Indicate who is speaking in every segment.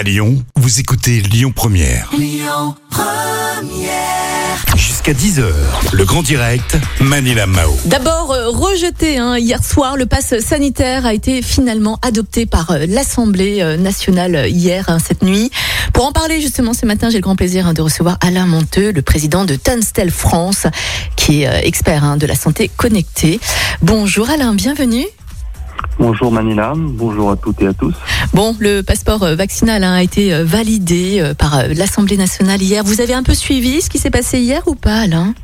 Speaker 1: À Lyon, vous écoutez Lyon Première. Jusqu'à 10h, le grand direct, Manila Mao.
Speaker 2: D'abord euh, rejeté hein, hier soir, le pass sanitaire a été finalement adopté par euh, l'Assemblée euh, nationale hier hein, cette nuit. Pour en parler justement ce matin, j'ai le grand plaisir hein, de recevoir Alain Monteux, le président de Tunstel France, qui est euh, expert hein, de la santé connectée. Bonjour Alain, bienvenue.
Speaker 3: Bonjour Manila, bonjour à toutes et à tous.
Speaker 2: Bon, le passeport euh, vaccinal hein, a été euh, validé euh, par l'Assemblée nationale hier. Vous avez un peu suivi ce qui s'est passé hier ou pas, Alain?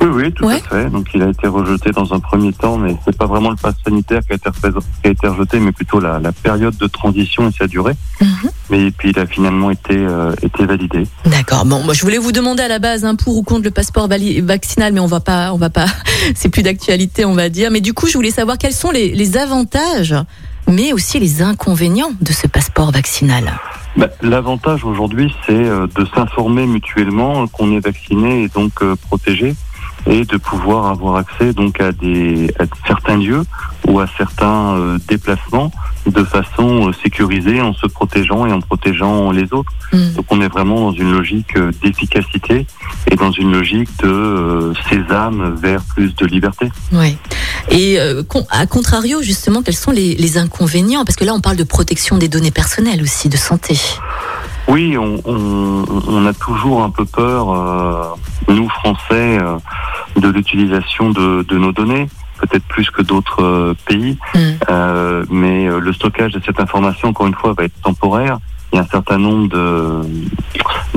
Speaker 3: Oui, oui, tout
Speaker 2: Ouais.
Speaker 3: à fait. Donc il a été rejeté dans un premier temps, mais c'est pas vraiment le pass sanitaire qui a été, rejeté, mais plutôt la, la période de transition et sa durée.
Speaker 2: Mhm.
Speaker 3: Mais puis il a finalement été, euh, été validé.
Speaker 2: D'accord. Bon, moi je voulais vous demander à la base un pour ou contre le passeport vaccinal, mais on va pas, on va pas. C'est plus d'actualité, on va dire. Mais du coup, je voulais savoir quels sont les, les avantages, mais aussi les inconvénients de ce passeport vaccinal.
Speaker 3: Bah, L'avantage aujourd'hui, c'est euh, de s'informer mutuellement qu'on est vacciné et donc euh, protégé, et de pouvoir avoir accès donc à des à certains lieux ou à certains euh, déplacements de façon euh, sécurisée en se protégeant et en protégeant les autres.
Speaker 2: Hmm.
Speaker 3: Donc on est vraiment dans une logique euh, d'efficacité et dans une logique de sésame vers plus de liberté.
Speaker 2: Oui. Et à contrario, justement, quels sont les, les inconvénients? Parce que là, on parle de protection des données personnelles aussi, de santé.
Speaker 3: Oui, on, on, on a toujours un peu peur, euh, nous Français, euh, de l'utilisation de, de nos données, peut-être plus que d'autres euh, pays,
Speaker 2: Hmm.
Speaker 3: Euh, mais euh, le stockage de cette information, encore une fois, va être temporaire. Il y a un certain nombre de,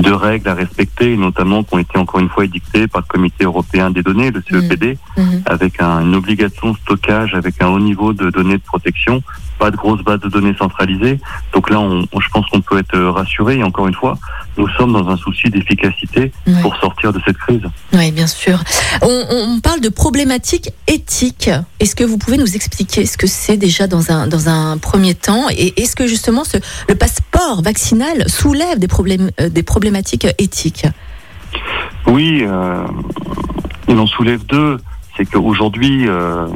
Speaker 3: de règles à respecter, notamment qui ont été encore une fois édictées par le Comité européen des données, le CEPD,
Speaker 2: Mhm.
Speaker 3: avec un- une obligation de stockage, avec un haut niveau de données de protection, pas de grosse base de données centralisée. Donc là, on, on- je pense qu'on peut être rassuré. Et encore une fois, nous sommes dans un souci d'efficacité
Speaker 2: Ouais.
Speaker 3: pour sortir de cette crise.
Speaker 2: Oui, bien sûr. On, on parle de problématiques éthiques. Est-ce que vous pouvez nous expliquer ce que c'est déjà dans un, dans un premier temps? Et est-ce que justement ce, le passeport vaccinal soulève des, problèmes, euh, des problématiques éthiques?
Speaker 3: Oui, euh, il en soulève deux. C'est qu'aujourd'hui, euh,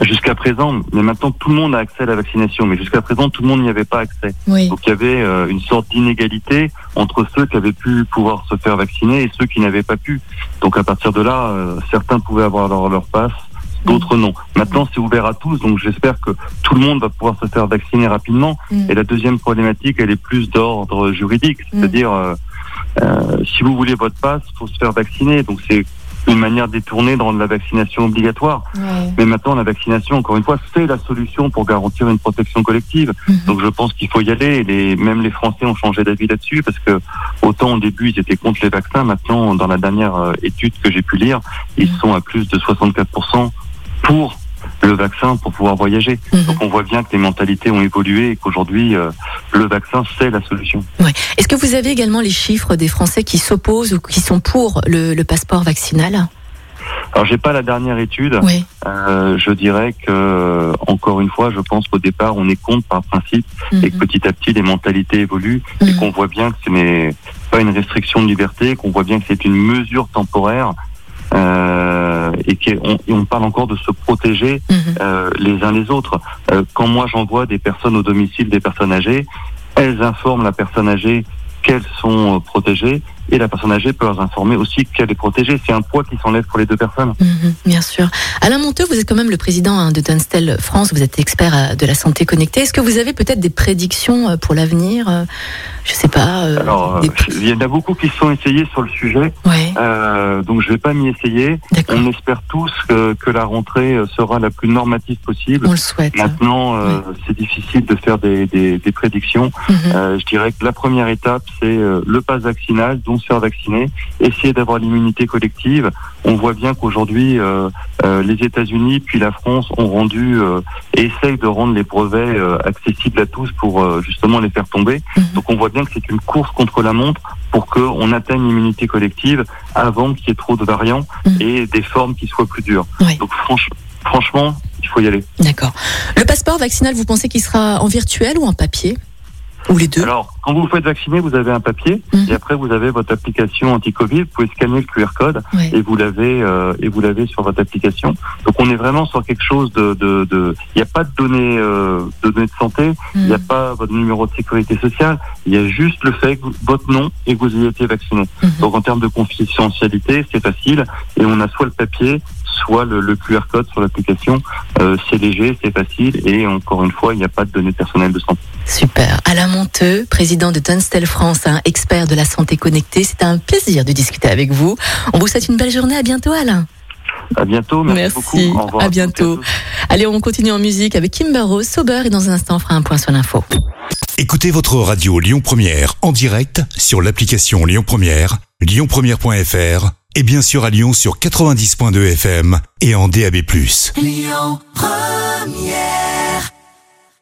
Speaker 3: jusqu'à présent, mais maintenant tout le monde a accès à la vaccination, mais jusqu'à présent tout le monde n'y avait pas accès.
Speaker 2: Oui.
Speaker 3: Donc il y avait euh, une sorte d'inégalité entre ceux qui avaient pu pouvoir se faire vacciner et ceux qui n'avaient pas pu. Donc à partir de là, euh, certains pouvaient avoir leur, leur passe, d'autres non. Maintenant c'est ouvert à tous, donc j'espère que tout le monde va pouvoir se faire vacciner rapidement.
Speaker 2: Mm.
Speaker 3: Et la deuxième problématique, elle est plus d'ordre juridique,
Speaker 2: Mm.
Speaker 3: c'est-à-dire euh, euh, si vous voulez votre passe, faut se faire vacciner. Donc c'est une manière détournée dans la vaccination obligatoire.
Speaker 2: Ouais.
Speaker 3: Mais maintenant, la vaccination, encore une fois, c'est la solution pour garantir une protection collective.
Speaker 2: Mhm.
Speaker 3: Donc je pense qu'il faut y aller. Les, même les Français ont changé d'avis là-dessus parce que autant au début ils étaient contre les vaccins, maintenant dans la dernière euh, étude que j'ai pu lire, ils
Speaker 2: Mhm.
Speaker 3: sont à plus de 64% pour le vaccin pour pouvoir voyager.
Speaker 2: Mhm.
Speaker 3: Donc on voit bien que les mentalités ont évolué et qu'aujourd'hui euh, le vaccin c'est la solution.
Speaker 2: Ouais. Est-ce que vous avez également les chiffres des Français qui s'opposent ou qui sont pour le, le passeport vaccinal?
Speaker 3: Alors j'ai pas la dernière étude.
Speaker 2: Oui.
Speaker 3: Euh, je dirais que euh, encore une fois, je pense qu'au départ on est contre par principe et que
Speaker 2: Mhm.
Speaker 3: petit à petit les mentalités évoluent et
Speaker 2: Mhm.
Speaker 3: qu'on voit bien que ce n'est pas une restriction de liberté, qu'on voit bien que c'est une mesure temporaire euh, et qu'on on parle encore de se protéger
Speaker 2: Mhm.
Speaker 3: euh, les uns les autres. Euh, quand moi j'envoie des personnes au domicile des personnes âgées, elles informent la personne âgée qu'elles sont euh, protégées et la personne âgée peut leur informer aussi qu'elle est protégée. C'est un poids qui s'enlève pour les deux personnes.
Speaker 2: Mhm, bien sûr. Alain Monteux, vous êtes quand même le président hein, de Dunstel France, vous êtes expert euh, de la santé connectée. Est-ce que vous avez peut-être des prédictions euh, pour l'avenir euh, Je sais pas. euh,
Speaker 3: Alors,
Speaker 2: des...
Speaker 3: il y en a beaucoup qui se sont essayés sur le sujet,
Speaker 2: Ouais,
Speaker 3: euh, donc je vais pas m'y essayer. On espère tous que, que la rentrée sera la plus normative possible.
Speaker 2: On le souhaite.
Speaker 3: Maintenant, euh, c'est difficile de faire des, des, des prédictions.
Speaker 2: Mhm.
Speaker 3: Je dirais que la première étape, c'est le pass vaccinal, donc se faire vacciner, essayer d'avoir l'immunité collective. On voit bien qu'aujourd'hui, euh, euh, les États-Unis puis la France ont rendu euh, et essayent de rendre les brevets accessibles à tous pour justement les faire tomber.
Speaker 2: Mhm.
Speaker 3: Donc on voit bien que c'est une course contre la montre pour qu'on atteigne l'immunité collective avant qu'il y ait trop de variants
Speaker 2: Mhm.
Speaker 3: et des formes qui soient plus dures. Donc franch- franchement, il faut y aller.
Speaker 2: D'accord. Le passeport vaccinal, vous pensez qu'il sera en virtuel ou en papier? Ou les deux
Speaker 3: Alors, quand vous vous faites vacciner, vous avez un papier
Speaker 2: Mhm.
Speaker 3: et après vous avez votre application anti-Covid. Vous pouvez scanner le QR code et vous l'avez euh, et vous l'avez sur votre application. Donc, on est vraiment sur quelque chose de de. de- Il n'y a pas de données euh, de données de santé. Il n'y a
Speaker 2: Mhm.
Speaker 3: pas votre numéro de sécurité sociale. Il y a juste le fait que vous- votre nom et que vous ayez été vacciné.
Speaker 2: Mhm.
Speaker 3: Donc, en termes de confidentialité, c'est facile et on a soit le papier, soit le, le QR code sur l'application. Euh, c'est léger, c'est facile et encore une fois, il n'y a pas de données personnelles de santé.
Speaker 2: Super. Alain Monteux, président de Dunstel France, un expert de la santé connectée. C'était un plaisir de discuter avec vous. On vous souhaite une belle journée. À bientôt, Alain.
Speaker 3: À bientôt. Merci,
Speaker 2: Merci.
Speaker 3: beaucoup. Au revoir
Speaker 2: À bientôt. Allez, on continue en musique avec Kimber Rose, Sober, et dans un instant, on fera un point sur l'info.
Speaker 1: Écoutez votre radio Lyon Première en direct sur l'application Lyon Première, lyonpremière.fr et bien sûr à Lyon sur 90.2 FM et en DAB+.
Speaker 4: Lyon Première